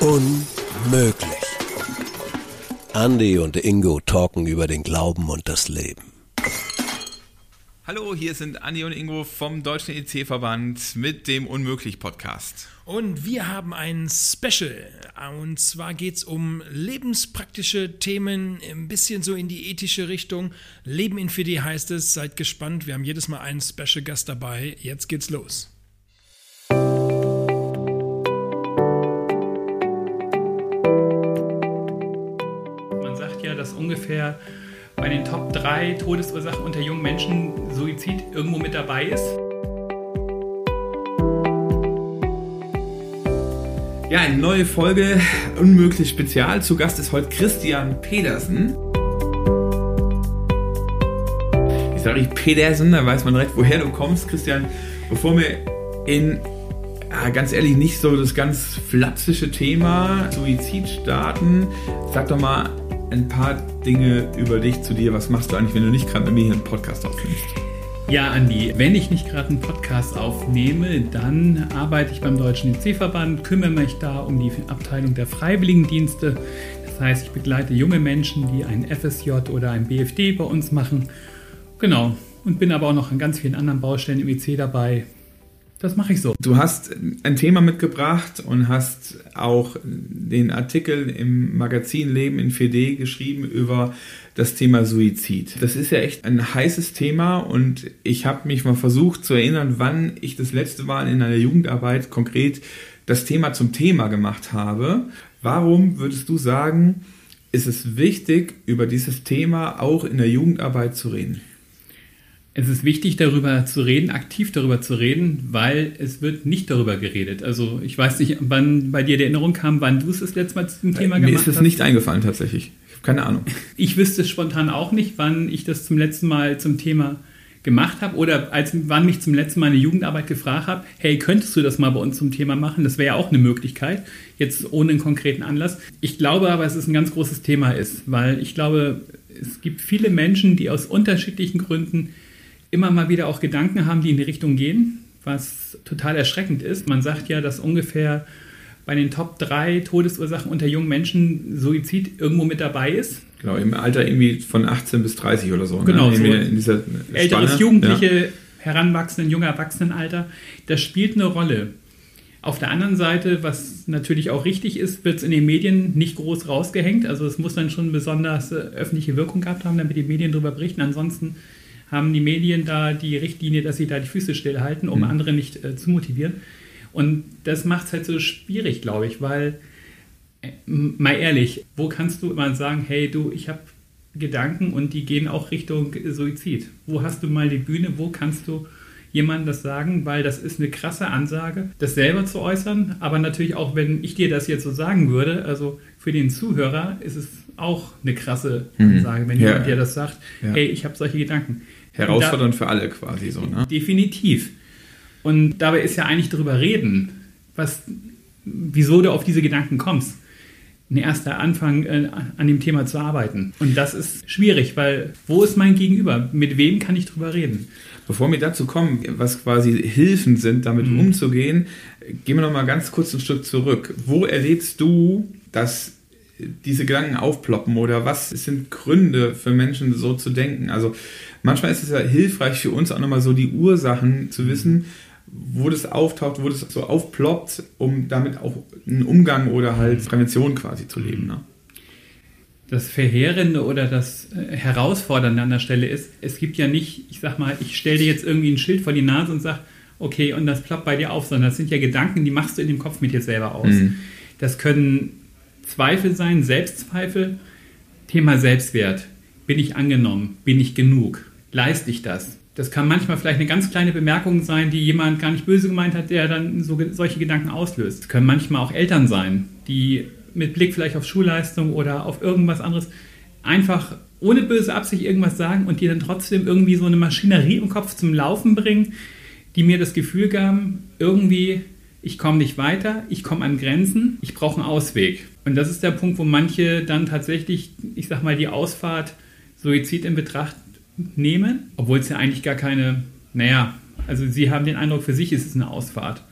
Unmöglich. Andy und Ingo talken über den Glauben und das Leben. Hallo, hier sind Andi und Ingo vom Deutschen EC-Verband mit dem Unmöglich-Podcast. Und wir haben ein Special. Und zwar geht es um lebenspraktische Themen, ein bisschen so in die ethische Richtung. Leben in 4D heißt es. Seid gespannt. Wir haben jedes Mal einen Special-Gast dabei. Jetzt geht's los. Dass ungefähr bei den Top 3 Todesursachen unter jungen Menschen Suizid irgendwo mit dabei ist. Ja, eine neue Folge Unmöglich Spezial. Zu Gast ist heute Christian Pedersen. Ich sage ich Pedersen, da weiß man direkt, woher du kommst. Christian, bevor wir in ja, ganz ehrlich nicht so das ganz flapsische Thema Suizid starten, sag doch mal ein paar Dinge über dich zu dir. Was machst du eigentlich, wenn du nicht gerade mit mir hier einen Podcast aufnimmst? Ja, Andi, wenn ich nicht gerade einen Podcast aufnehme, dann arbeite ich beim Deutschen EC-Verband, kümmere mich da um die Abteilung der Freiwilligendienste. Das heißt, ich begleite junge Menschen, die ein FSJ oder ein BFD bei uns machen. Genau. Und bin aber auch noch an ganz vielen anderen Baustellen im EC dabei. Das mache ich so. Du hast ein Thema mitgebracht und hast auch den Artikel im Magazin Leben in 4D geschrieben über das Thema Suizid. Das ist ja echt ein heißes Thema und ich habe mich mal versucht zu erinnern, wann ich das letzte Mal in einer Jugendarbeit konkret das Thema zum Thema gemacht habe. Warum würdest du sagen, ist es wichtig, über dieses Thema auch in der Jugendarbeit zu reden? Es ist wichtig, darüber zu reden, aktiv darüber zu reden, weil es wird nicht darüber geredet. Also ich weiß nicht, wann bei dir die Erinnerung kam, wann du es das letzte Mal zum Thema Mir gemacht ist es hast. nicht eingefallen tatsächlich. Ich habe keine Ahnung. Ich wüsste es spontan auch nicht, wann ich das zum letzten Mal zum Thema gemacht habe oder als wann mich zum letzten Mal eine Jugendarbeit gefragt habe, hey, könntest du das mal bei uns zum Thema machen? Das wäre ja auch eine Möglichkeit, jetzt ohne einen konkreten Anlass. Ich glaube aber, dass es ein ganz großes Thema ist, weil ich glaube, es gibt viele Menschen, die aus unterschiedlichen Gründen immer mal wieder auch Gedanken haben, die in die Richtung gehen, was total erschreckend ist. Man sagt ja, dass ungefähr bei den Top 3 Todesursachen unter jungen Menschen Suizid irgendwo mit dabei ist. Genau, im Alter irgendwie von 18 bis 30 oder so. Genau, ne? so in dieser Älteres Spanne. Jugendliche, Ja. Heranwachsenden, junger Erwachsenenalter. Das spielt eine Rolle. Auf der anderen Seite, was natürlich auch richtig ist, wird es in den Medien nicht groß rausgehängt. Also es muss dann schon besonders äh, öffentliche Wirkung gehabt haben, damit die Medien darüber berichten. Ansonsten haben die Medien da die Richtlinie, dass sie da die Füße stillhalten, um Mhm. andere nicht äh, zu motivieren. Und das macht es halt so schwierig, glaube ich, weil, äh, mal ehrlich, wo kannst du immer sagen, hey du, ich habe Gedanken und die gehen auch Richtung Suizid? Wo hast du mal die Bühne? Wo kannst du jemandem das sagen? Weil das ist eine krasse Ansage, das selber zu äußern. Aber natürlich auch, wenn ich dir das jetzt so sagen würde, also für den Zuhörer ist es auch eine krasse Mhm. Ansage, wenn Ja. jemand dir das sagt, Ja. hey, ich habe solche Gedanken. Herausfordernd für alle quasi so, ne? Definitiv. Und dabei ist ja eigentlich darüber reden, was, wieso du auf diese Gedanken kommst. Ein erster Anfang äh, an dem Thema zu arbeiten. Und das ist schwierig, weil wo ist mein Gegenüber? Mit wem kann ich drüber reden? Bevor wir dazu kommen, was quasi Hilfen sind, damit Mhm. umzugehen, gehen wir noch mal ganz kurz ein Stück zurück. Wo erlebst du, dass diese Gedanken aufploppen oder was sind Gründe für Menschen so zu denken? Also manchmal ist es ja hilfreich für uns auch nochmal so die Ursachen zu wissen, wo das auftaucht, wo das so aufploppt, um damit auch einen Umgang oder halt Prävention quasi zu leben. Ne? Das Verheerende oder das äh, Herausfordernde an der Stelle ist, es gibt ja nicht, ich sag mal, ich stelle dir jetzt irgendwie ein Schild vor die Nase und sag, okay, und das ploppt bei dir auf, sondern das sind ja Gedanken, die machst du in dem Kopf mit dir selber aus. Mhm. Das können Zweifel sein, Selbstzweifel, Thema Selbstwert. Bin ich angenommen? Bin ich genug? Leiste ich das? Das kann manchmal vielleicht eine ganz kleine Bemerkung sein, die jemand gar nicht böse gemeint hat, der dann so, solche Gedanken auslöst. Es können manchmal auch Eltern sein, die mit Blick vielleicht auf Schulleistung oder auf irgendwas anderes einfach ohne böse Absicht irgendwas sagen und die dann trotzdem irgendwie so eine Maschinerie im Kopf zum Laufen bringen, die mir das Gefühl gaben, irgendwie, ich komme nicht weiter, ich komme an Grenzen, ich brauche einen Ausweg. Und das ist der Punkt, wo manche dann tatsächlich, ich sag mal, die Ausfahrt Suizid in Betracht nehmen, obwohl es ja eigentlich gar keine, naja, Also sie haben den Eindruck, für sich ist es eine Ausfahrt.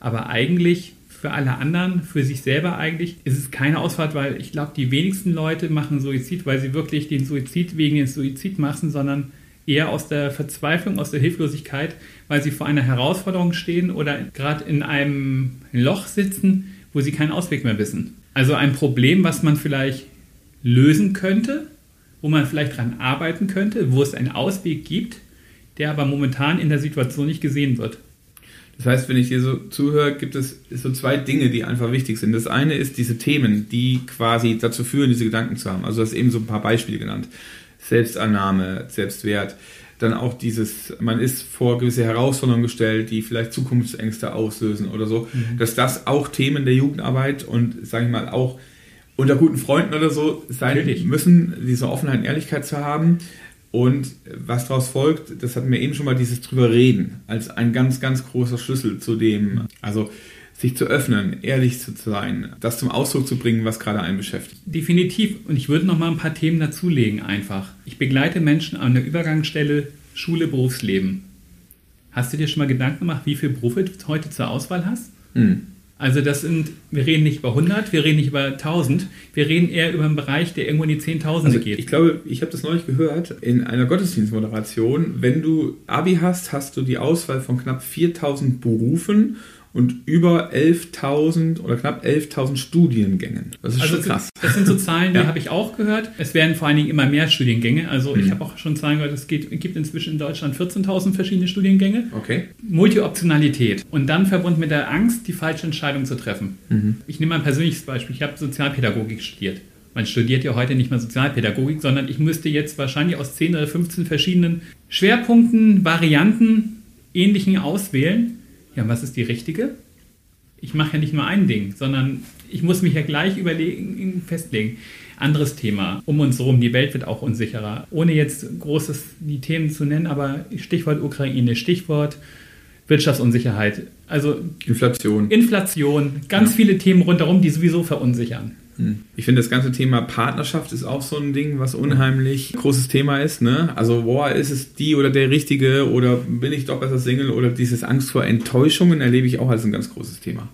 Aber eigentlich für alle anderen, für sich selber eigentlich, ist es keine Ausfahrt, weil ich glaube, die wenigsten Leute machen Suizid, weil sie wirklich den Suizid wegen des Suizid machen, sondern eher aus der Verzweiflung, aus der Hilflosigkeit, weil sie vor einer Herausforderung stehen oder gerade in einem Loch sitzen, wo sie keinen Ausweg mehr wissen. Also ein Problem, was man vielleicht lösen könnte, wo man vielleicht dran arbeiten könnte, wo es einen Ausweg gibt, der aber momentan in der Situation nicht gesehen wird. Das heißt, wenn ich dir so zuhöre, gibt es so zwei Dinge, die einfach wichtig sind. Das eine ist diese Themen, die quasi dazu führen, diese Gedanken zu haben. Also du hast eben so ein paar Beispiele genannt. Selbstannahme, Selbstwert. Dann auch dieses, man ist vor gewisse Herausforderungen gestellt, die vielleicht Zukunftsängste auslösen oder so. Mhm. Dass das auch Themen der Jugendarbeit und, sage ich mal, auch unter guten Freunden oder so sein Natürlich. müssen, diese Offenheit und Ehrlichkeit zu haben. Und was daraus folgt, das hatten wir eben schon mal, dieses drüber reden, als ein ganz, ganz großer Schlüssel zu dem, also sich zu öffnen, ehrlich zu sein, das zum Ausdruck zu bringen, was gerade einen beschäftigt. Definitiv. Und ich würde noch mal ein paar Themen dazulegen einfach. Ich begleite Menschen an der Übergangsstelle Schule, Berufsleben. Hast du dir schon mal Gedanken gemacht, wie viele Berufe du heute zur Auswahl hast? Hm. Also das sind, wir reden nicht über 100, wir reden nicht über 1000, wir reden eher über einen Bereich, der irgendwo in die Zehntausende also geht. Ich glaube, ich habe das neulich gehört in einer Gottesdienstmoderation. Wenn du Abi hast, hast du die Auswahl von knapp 4000 Berufen und über 11.000 oder knapp 11.000 Studiengängen. Das ist also schon krass. Das sind so Zahlen, die ja. habe ich auch gehört. Es werden vor allen Dingen immer mehr Studiengänge. Also mhm. ich habe auch schon Zahlen gehört, es geht, gibt inzwischen in Deutschland 14.000 verschiedene Studiengänge. Okay. Multioptionalität und dann verbunden mit der Angst, die falsche Entscheidung zu treffen. Mhm. Ich nehme mal ein persönliches Beispiel. Ich habe Sozialpädagogik studiert. Man studiert ja heute nicht mehr Sozialpädagogik, sondern ich müsste jetzt wahrscheinlich aus 10 oder 15 verschiedenen Schwerpunkten, Varianten, ähnlichen auswählen ja, was ist die richtige? Ich mache ja nicht nur ein Ding, sondern ich muss mich ja gleich überlegen, festlegen. Anderes Thema. Um uns herum, die Welt wird auch unsicherer. Ohne jetzt großes die Themen zu nennen, aber Stichwort Ukraine, Stichwort Wirtschaftsunsicherheit. Also Inflation. Inflation, ganz ja. viele Themen rundherum, die sowieso verunsichern. Hm. Ich finde, das ganze Thema Partnerschaft ist auch so ein Ding, was unheimlich großes Thema ist. Ne? Also, boah, ist es die oder der Richtige oder bin ich doch besser Single oder dieses Angst vor Enttäuschungen erlebe ich auch als ein ganz großes Thema.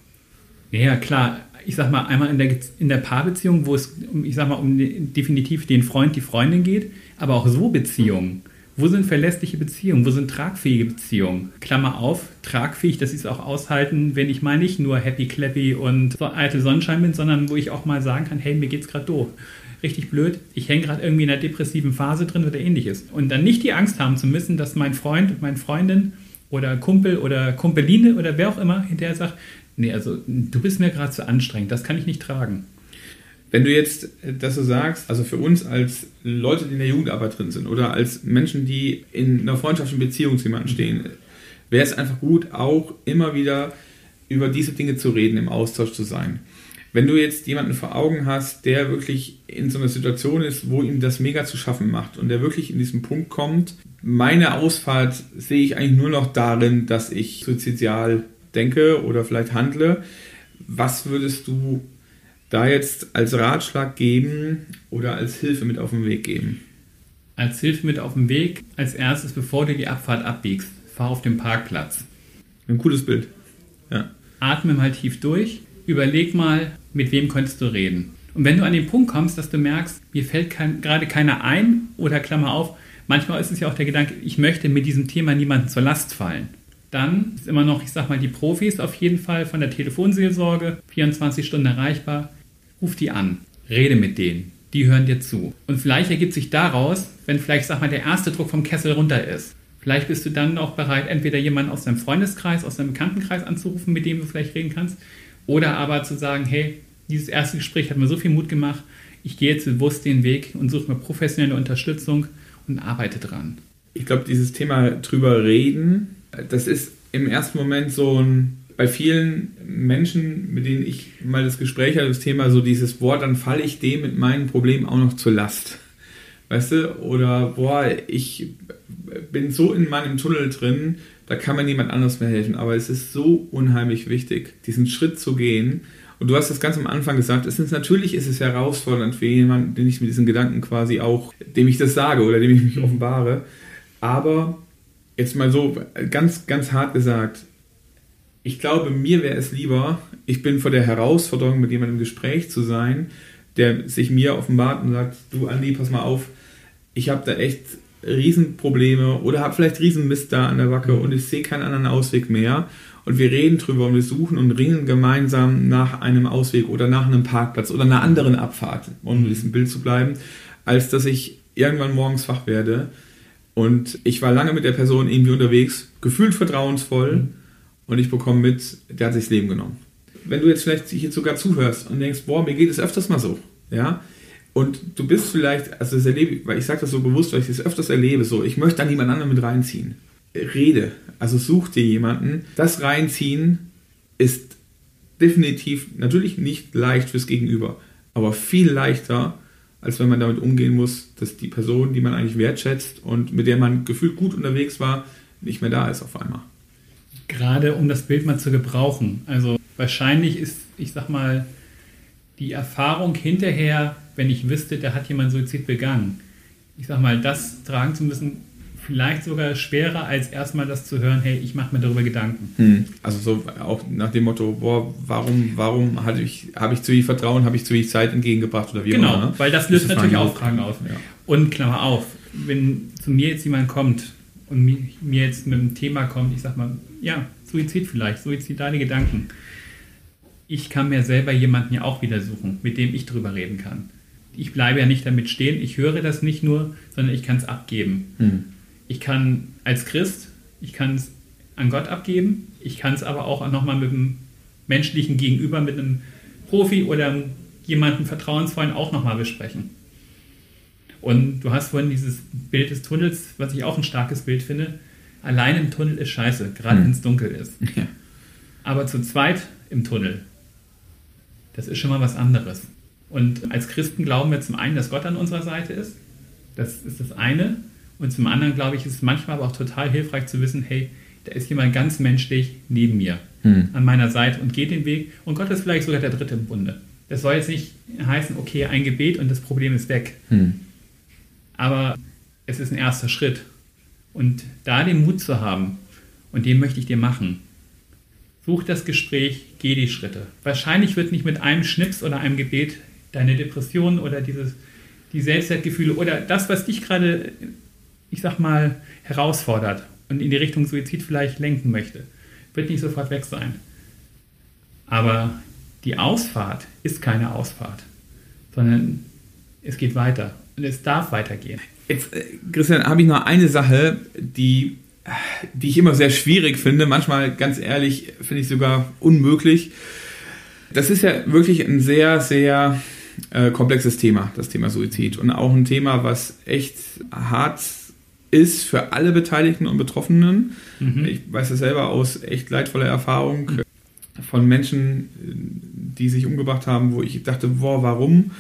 Ja, klar. Ich sag mal, einmal in der, in der Paarbeziehung, wo es, ich sag mal, um definitiv den Freund, die Freundin geht, aber auch so Beziehungen. Wo sind verlässliche Beziehungen? Wo sind tragfähige Beziehungen? Klammer auf, tragfähig, dass sie es auch aushalten, wenn ich mal nicht nur happy, clappy und so alte Sonnenschein bin, sondern wo ich auch mal sagen kann, hey, mir geht's gerade doof. Richtig blöd, ich hänge gerade irgendwie in einer depressiven Phase drin oder ähnliches. Und dann nicht die Angst haben zu müssen, dass mein Freund und meine Freundin oder Kumpel oder Kumpeline oder wer auch immer hinterher sagt, nee, also du bist mir gerade zu anstrengend, das kann ich nicht tragen. Wenn du jetzt das so sagst, also für uns als Leute, die in der Jugendarbeit drin sind oder als Menschen, die in einer freundschaftlichen Beziehung zu jemandem stehen, wäre es einfach gut, auch immer wieder über diese Dinge zu reden, im Austausch zu sein. Wenn du jetzt jemanden vor Augen hast, der wirklich in so einer Situation ist, wo ihm das mega zu schaffen macht und der wirklich in diesen Punkt kommt, meine Ausfahrt sehe ich eigentlich nur noch darin, dass ich suizidial denke oder vielleicht handle. Was würdest du da jetzt als Ratschlag geben oder als Hilfe mit auf den Weg geben? Als Hilfe mit auf den Weg, als erstes, bevor du die Abfahrt abbiegst, fahr auf den Parkplatz. Ein cooles Bild. Ja. Atme mal tief durch, überleg mal, mit wem könntest du reden. Und wenn du an den Punkt kommst, dass du merkst, mir fällt kein, gerade keiner ein oder Klammer auf, manchmal ist es ja auch der Gedanke, ich möchte mit diesem Thema niemandem zur Last fallen. Dann ist immer noch, ich sag mal, die Profis auf jeden Fall von der Telefonseelsorge, 24 Stunden erreichbar, ruf die an, rede mit denen, die hören dir zu. Und vielleicht ergibt sich daraus, wenn vielleicht, sag mal, der erste Druck vom Kessel runter ist, vielleicht bist du dann auch bereit, entweder jemanden aus deinem Freundeskreis, aus deinem Bekanntenkreis anzurufen, mit dem du vielleicht reden kannst, oder aber zu sagen, hey, dieses erste Gespräch hat mir so viel Mut gemacht, ich gehe jetzt bewusst den Weg und suche mir professionelle Unterstützung und arbeite dran. Ich glaube, dieses Thema drüber reden, das ist im ersten Moment so ein bei vielen Menschen, mit denen ich mal das Gespräch hatte, das Thema so dieses, boah, dann falle ich dem mit meinen Problemen auch noch zur Last. Weißt du? Oder, boah, ich bin so in meinem Tunnel drin, da kann mir niemand anders mehr helfen. Aber es ist so unheimlich wichtig, diesen Schritt zu gehen. Und du hast das ganz am Anfang gesagt, es ist, natürlich ist es herausfordernd für jemanden, den ich mit diesen Gedanken quasi auch, dem ich das sage oder dem ich mich offenbare. Aber jetzt mal so ganz, ganz hart gesagt, ich glaube, mir wäre es lieber, ich bin vor der Herausforderung, mit jemandem im Gespräch zu sein, der sich mir offenbart und sagt, du Andi, pass mal auf, ich habe da echt Riesenprobleme oder habe vielleicht Riesenmist da an der Backe und ich sehe keinen anderen Ausweg mehr. Und wir reden drüber und wir suchen und ringen gemeinsam nach einem Ausweg oder nach einem Parkplatz oder einer anderen Abfahrt, um in diesem Bild zu bleiben, als dass ich irgendwann morgens wach werde und ich war lange mit der Person irgendwie unterwegs, gefühlt vertrauensvoll mhm. Und ich bekomme mit, der hat sich das Leben genommen. Wenn du jetzt vielleicht hier sogar zuhörst und denkst, boah, mir geht es öfters mal so, ja, und du bist vielleicht, also das erlebe weil ich sage das so bewusst, weil ich das öfters erlebe, so, ich möchte dann niemand anderen mit reinziehen. Rede, also such dir jemanden. Das Reinziehen ist definitiv natürlich nicht leicht fürs Gegenüber, aber viel leichter, als wenn man damit umgehen muss, dass die Person, die man eigentlich wertschätzt und mit der man gefühlt gut unterwegs war, nicht mehr da ist auf einmal. Gerade um das Bild mal zu gebrauchen. Also wahrscheinlich ist, ich sag mal, die Erfahrung hinterher, wenn ich wüsste, der hat jemand Suizid begangen, ich sag mal, das tragen zu müssen, vielleicht sogar schwerer, als erstmal das zu hören, hey, ich mache mir darüber Gedanken. Hm. Also so auch nach dem Motto, boah, warum, warum habe ich, hab ich zu viel Vertrauen, habe ich zu viel Zeit entgegengebracht oder wie genau, immer. Genau, weil das löst das natürlich auch Fragen aus. Ja. Und Klammer auf, wenn zu mir jetzt jemand kommt und mir, jetzt mit einem Thema kommt, ich sag mal, ja, Suizid vielleicht, suizidale Gedanken. Ich kann mir selber jemanden ja auch wieder suchen, mit dem ich drüber reden kann. Ich bleibe ja nicht damit stehen, ich höre das nicht nur, sondern ich kann es abgeben. Hm ich kann als Christ, ich kann es an Gott abgeben, ich kann es aber auch nochmal mit einem menschlichen Gegenüber, mit einem Profi oder jemandem Vertrauensvollen auch nochmal besprechen. Und du hast vorhin dieses Bild des Tunnels, was ich auch ein starkes Bild finde. Allein im Tunnel ist scheiße, gerade hm. wenn es dunkel ist. Ja. Aber zu zweit im Tunnel, das ist schon mal was anderes. Und als Christen glauben wir zum einen, dass Gott an unserer Seite ist. Das ist das eine. Und zum anderen, glaube ich, ist es manchmal aber auch total hilfreich zu wissen, hey, da ist jemand ganz menschlich neben mir, hm. an meiner Seite und geht den Weg. Und Gott ist vielleicht sogar der Dritte im Bunde. Das soll jetzt nicht heißen, okay, ein Gebet und das Problem ist weg. Hm. Aber es ist ein erster Schritt. Und da den Mut zu haben, und den möchte ich dir machen, such das Gespräch, geh die Schritte. Wahrscheinlich wird nicht mit einem Schnips oder einem Gebet deine Depression oder dieses, die Selbstwertgefühle oder das, was dich gerade ich sag mal, herausfordert und in die Richtung Suizid vielleicht lenken möchte, wird nicht sofort weg sein. Aber die Ausfahrt ist keine Ausfahrt, sondern es geht weiter es darf weitergehen. Jetzt, äh, Christian, habe ich noch eine Sache, die, die ich immer sehr schwierig finde, manchmal ganz ehrlich finde ich sogar unmöglich. Das ist ja wirklich ein sehr, sehr äh, komplexes Thema, das Thema Suizid. Und auch ein Thema, was echt hart ist für alle Beteiligten und Betroffenen. Mhm. Ich weiß das selber aus echt leidvoller Erfahrung von Menschen, die sich umgebracht haben, wo ich dachte, boah, warum?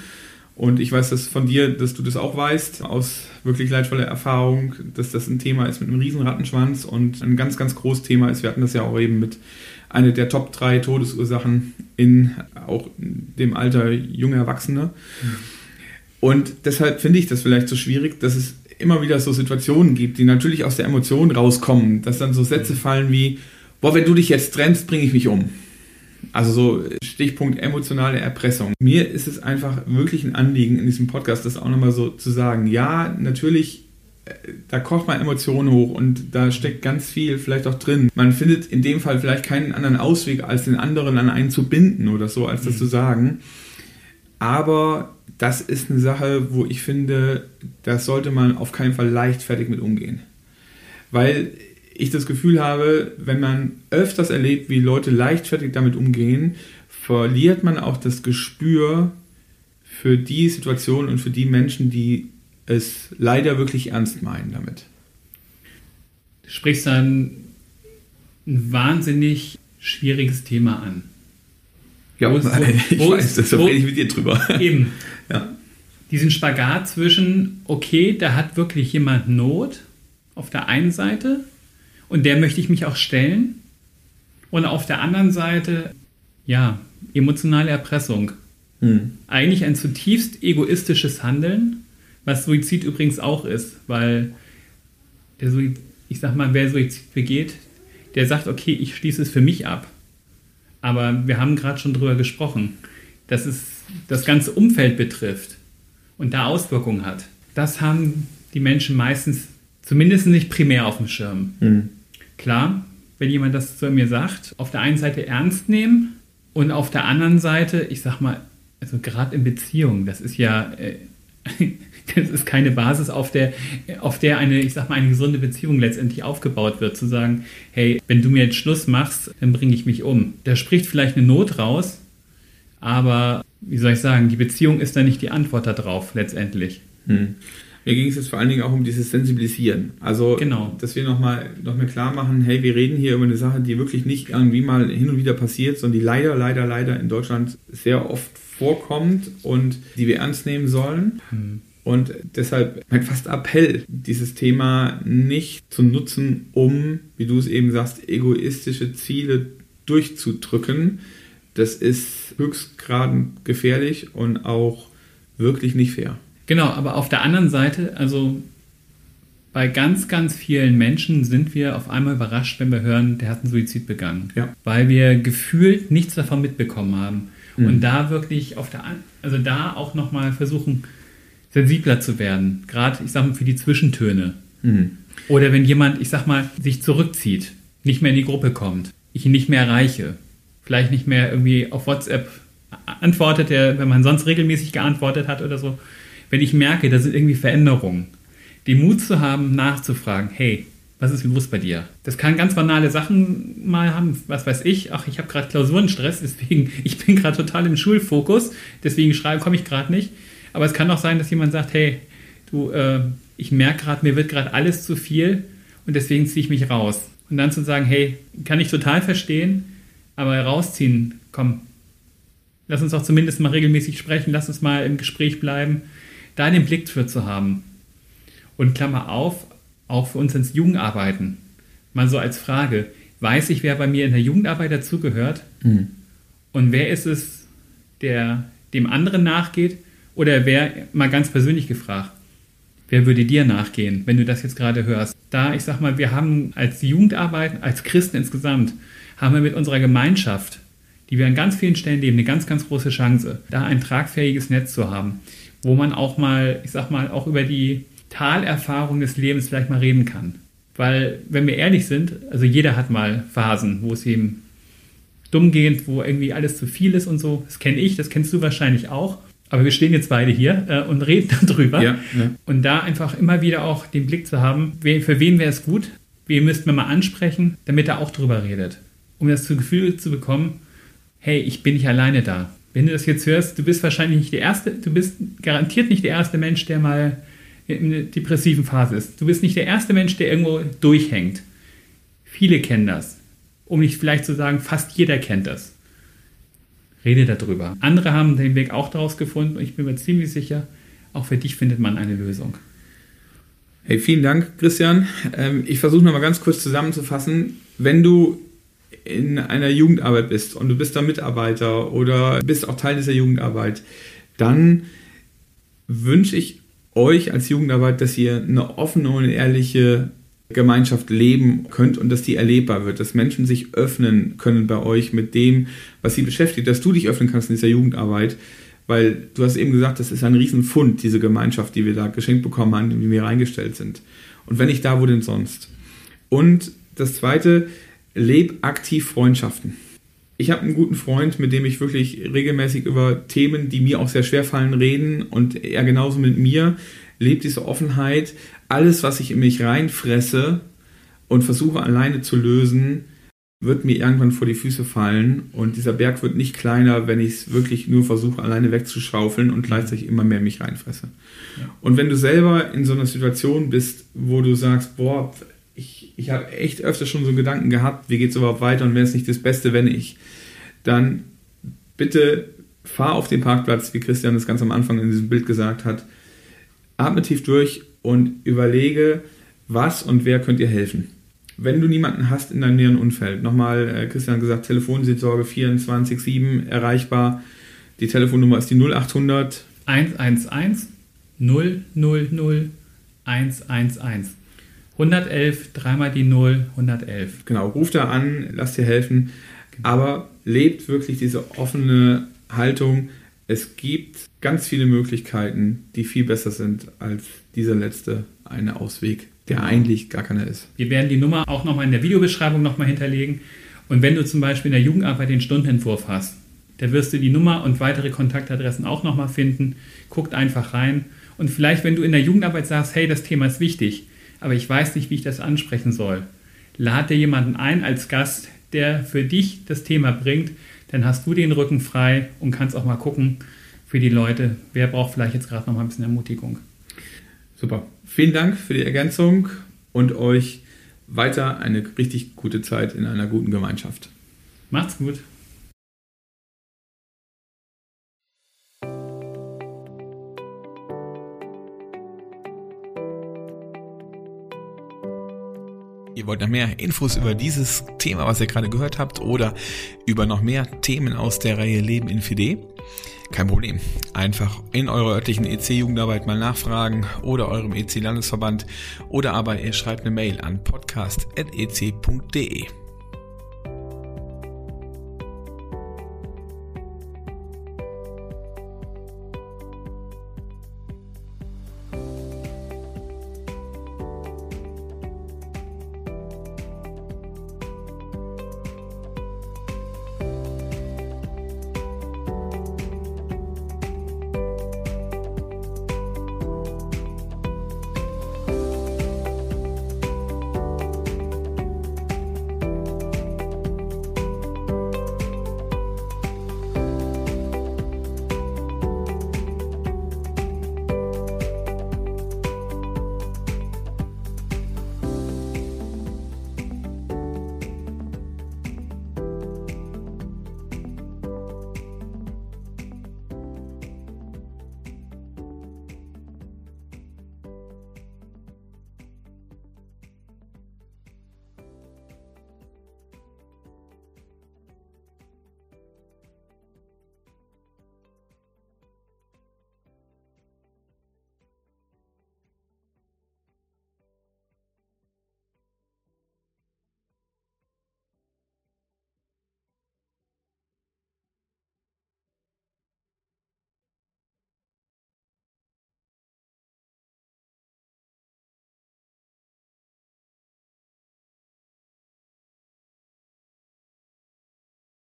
Und ich weiß das von dir, dass du das auch weißt, aus wirklich leidvoller Erfahrung, dass das ein Thema ist mit einem riesen Rattenschwanz und ein ganz, ganz großes Thema ist. Wir hatten das ja auch eben mit einer der Top 3 Todesursachen in auch dem Alter junger Erwachsene. Mhm. Und deshalb finde ich das vielleicht so schwierig, dass es immer wieder so Situationen gibt, die natürlich aus der Emotion rauskommen, dass dann so Sätze mhm. fallen wie, boah, wenn du dich jetzt trennst, bringe ich mich um. Also so Stichpunkt emotionale Erpressung. Mir ist es einfach wirklich ein Anliegen in diesem Podcast, das auch nochmal so zu sagen. Ja, natürlich, äh, da kocht man Emotionen hoch und da steckt ganz viel vielleicht auch drin. Man findet in dem Fall vielleicht keinen anderen Ausweg, als den anderen an einen zu binden oder so, als das mhm. zu sagen. Aber das ist eine Sache, wo ich finde, da sollte man auf keinen Fall leichtfertig mit umgehen. Weil ich das Gefühl habe, wenn man öfters erlebt, wie Leute leichtfertig damit umgehen, verliert man auch das Gespür für die Situation und für die Menschen, die es leider wirklich ernst meinen damit. Du sprichst dann ein wahnsinnig schwieriges Thema an. Ja, wo, ich wo, weiß, deshalb rede ich mit dir drüber. Eben. Ja. Diesen Spagat zwischen, okay, da hat wirklich jemand Not auf der einen Seite und der möchte ich mich auch stellen. Und auf der anderen Seite, ja, emotionale Erpressung. Hm. Eigentlich ein zutiefst egoistisches Handeln, was Suizid übrigens auch ist, weil der ich sag mal, wer Suizid begeht, der sagt, okay, ich schließe es für mich ab. Aber wir haben gerade schon drüber gesprochen, dass es das ganze Umfeld betrifft und da Auswirkungen hat. Das haben die Menschen meistens zumindest nicht primär auf dem Schirm. Mhm. Klar, wenn jemand das zu mir sagt, auf der einen Seite ernst nehmen und auf der anderen Seite, ich sag mal, also gerade in Beziehungen, das ist ja, äh, das ist keine Basis, auf der, auf der eine, ich sag mal, eine gesunde Beziehung letztendlich aufgebaut wird, zu sagen, hey, wenn du mir jetzt Schluss machst, dann bringe ich mich um. Da spricht vielleicht eine Not raus, aber wie soll ich sagen, die Beziehung ist da nicht die Antwort darauf letztendlich. Hm. Mir ging es jetzt vor allen Dingen auch um dieses Sensibilisieren. Also, genau. dass wir nochmal noch mal klar machen, hey, wir reden hier über eine Sache, die wirklich nicht irgendwie mal hin und wieder passiert, sondern die leider, leider, leider in Deutschland sehr oft vorkommt und die wir ernst nehmen sollen. Hm. Und deshalb mein fast Appell, dieses Thema nicht zu nutzen, um, wie du es eben sagst, egoistische Ziele durchzudrücken. Das ist höchstgraden gefährlich und auch wirklich nicht fair. Genau, aber auf der anderen Seite, also bei ganz, ganz vielen Menschen sind wir auf einmal überrascht, wenn wir hören, der hat einen Suizid begangen. Ja. Weil wir gefühlt nichts davon mitbekommen haben. Mhm. Und da wirklich auf der, also da auch nochmal versuchen, sensibler zu werden. Gerade, ich sag mal, für die Zwischentöne. Mhm. Oder wenn jemand, ich sag mal, sich zurückzieht, nicht mehr in die Gruppe kommt, ich ihn nicht mehr erreiche, vielleicht nicht mehr irgendwie auf WhatsApp antwortet, der, wenn man sonst regelmäßig geantwortet hat oder so, wenn ich merke, da sind irgendwie Veränderungen, den Mut zu haben, nachzufragen, hey, was ist los bei dir? Das kann ganz banale Sachen mal haben, was weiß ich, ach, ich habe gerade Klausurenstress, deswegen, ich bin gerade total im Schulfokus, deswegen schreibe, komme ich gerade nicht. Aber es kann auch sein, dass jemand sagt, hey, du, äh, ich merke gerade, mir wird gerade alles zu viel und deswegen ziehe ich mich raus. Und dann zu sagen, hey, kann ich total verstehen, aber rausziehen, komm, lass uns doch zumindest mal regelmäßig sprechen, lass uns mal im Gespräch bleiben da den Blick für zu haben. Und Klammer auf, auch für uns ins Jugendarbeiten. Mal so als Frage, weiß ich, wer bei mir in der Jugendarbeit dazugehört? Mhm. Und wer ist es, der dem anderen nachgeht? Oder wer, mal ganz persönlich gefragt, wer würde dir nachgehen, wenn du das jetzt gerade hörst? Da, ich sag mal, wir haben als Jugendarbeit, als Christen insgesamt, haben wir mit unserer Gemeinschaft, die wir an ganz vielen Stellen leben, eine ganz, ganz große Chance, da ein tragfähiges Netz zu haben wo man auch mal, ich sag mal, auch über die Talerfahrung des Lebens vielleicht mal reden kann. Weil, wenn wir ehrlich sind, also jeder hat mal Phasen, wo es ihm dumm geht, wo irgendwie alles zu viel ist und so. Das kenne ich, das kennst du wahrscheinlich auch. Aber wir stehen jetzt beide hier äh, und reden darüber. Ja, ja. Und da einfach immer wieder auch den Blick zu haben, für wen wäre es gut, wen müssten wir mal ansprechen, damit er auch drüber redet. Um das Gefühl zu bekommen, hey, ich bin nicht alleine da wenn du das jetzt hörst, du bist wahrscheinlich nicht der Erste, du bist garantiert nicht der erste Mensch, der mal in einer depressiven Phase ist. Du bist nicht der erste Mensch, der irgendwo durchhängt. Viele kennen das. Um nicht vielleicht zu sagen, fast jeder kennt das. Rede darüber. Andere haben den Weg auch daraus gefunden und ich bin mir ziemlich sicher, auch für dich findet man eine Lösung. Hey, vielen Dank, Christian. Ähm, ich versuche nochmal ganz kurz zusammenzufassen. Wenn du in einer Jugendarbeit bist und du bist da Mitarbeiter oder bist auch Teil dieser Jugendarbeit, dann wünsche ich euch als Jugendarbeit, dass ihr eine offene und ehrliche Gemeinschaft leben könnt und dass die erlebbar wird, dass Menschen sich öffnen können bei euch mit dem, was sie beschäftigt, dass du dich öffnen kannst in dieser Jugendarbeit, weil du hast eben gesagt, das ist ein Riesenfund, diese Gemeinschaft, die wir da geschenkt bekommen haben, in die wir reingestellt sind. Und wenn nicht da, wo denn sonst? Und das Zweite, leb aktiv Freundschaften. Ich habe einen guten Freund, mit dem ich wirklich regelmäßig über Themen, die mir auch sehr schwer fallen, reden und er genauso mit mir lebt diese Offenheit. Alles, was ich in mich reinfresse und versuche alleine zu lösen, wird mir irgendwann vor die Füße fallen und dieser Berg wird nicht kleiner, wenn ich es wirklich nur versuche, alleine wegzuschaufeln und gleichzeitig immer mehr mich reinfresse. Ja. Und wenn du selber in so einer Situation bist, wo du sagst, boah, ich, ich habe echt öfter schon so einen Gedanken gehabt, wie geht es überhaupt weiter und wäre es nicht das Beste, wenn ich, dann bitte fahr auf den Parkplatz, wie Christian das ganz am Anfang in diesem Bild gesagt hat, atme tief durch und überlege, was und wer könnt ihr helfen. Wenn du niemanden hast in deinem näheren Umfeld, nochmal, äh, Christian gesagt, Telefonseelsorge 24-7 erreichbar. Die Telefonnummer ist die 0800 111 000 111. 111, dreimal die 0, 111. Genau, ruft da an, lasst dir helfen, aber lebt wirklich diese offene Haltung. Es gibt ganz viele Möglichkeiten, die viel besser sind als dieser letzte eine Ausweg, der eigentlich gar keiner ist. Wir werden die Nummer auch nochmal in der Videobeschreibung nochmal hinterlegen. Und wenn du zum Beispiel in der Jugendarbeit den Stundenentwurf hast, da wirst du die Nummer und weitere Kontaktadressen auch nochmal finden. Guckt einfach rein. Und vielleicht, wenn du in der Jugendarbeit sagst, hey, das Thema ist wichtig, aber ich weiß nicht, wie ich das ansprechen soll, lade dir jemanden ein als Gast, der für dich das Thema bringt, dann hast du den Rücken frei und kannst auch mal gucken für die Leute, wer braucht vielleicht jetzt gerade noch mal ein bisschen Ermutigung. Super. Vielen Dank für die Ergänzung und euch weiter eine richtig gute Zeit in einer guten Gemeinschaft. Macht's gut. Ihr wollt noch mehr Infos über dieses Thema, was ihr gerade gehört habt, oder über noch mehr Themen aus der Reihe Leben in FD? Kein Problem. Einfach in eurer örtlichen EC-Jugendarbeit mal nachfragen oder eurem EC-Landesverband oder aber ihr schreibt eine Mail an podcast.ec.de.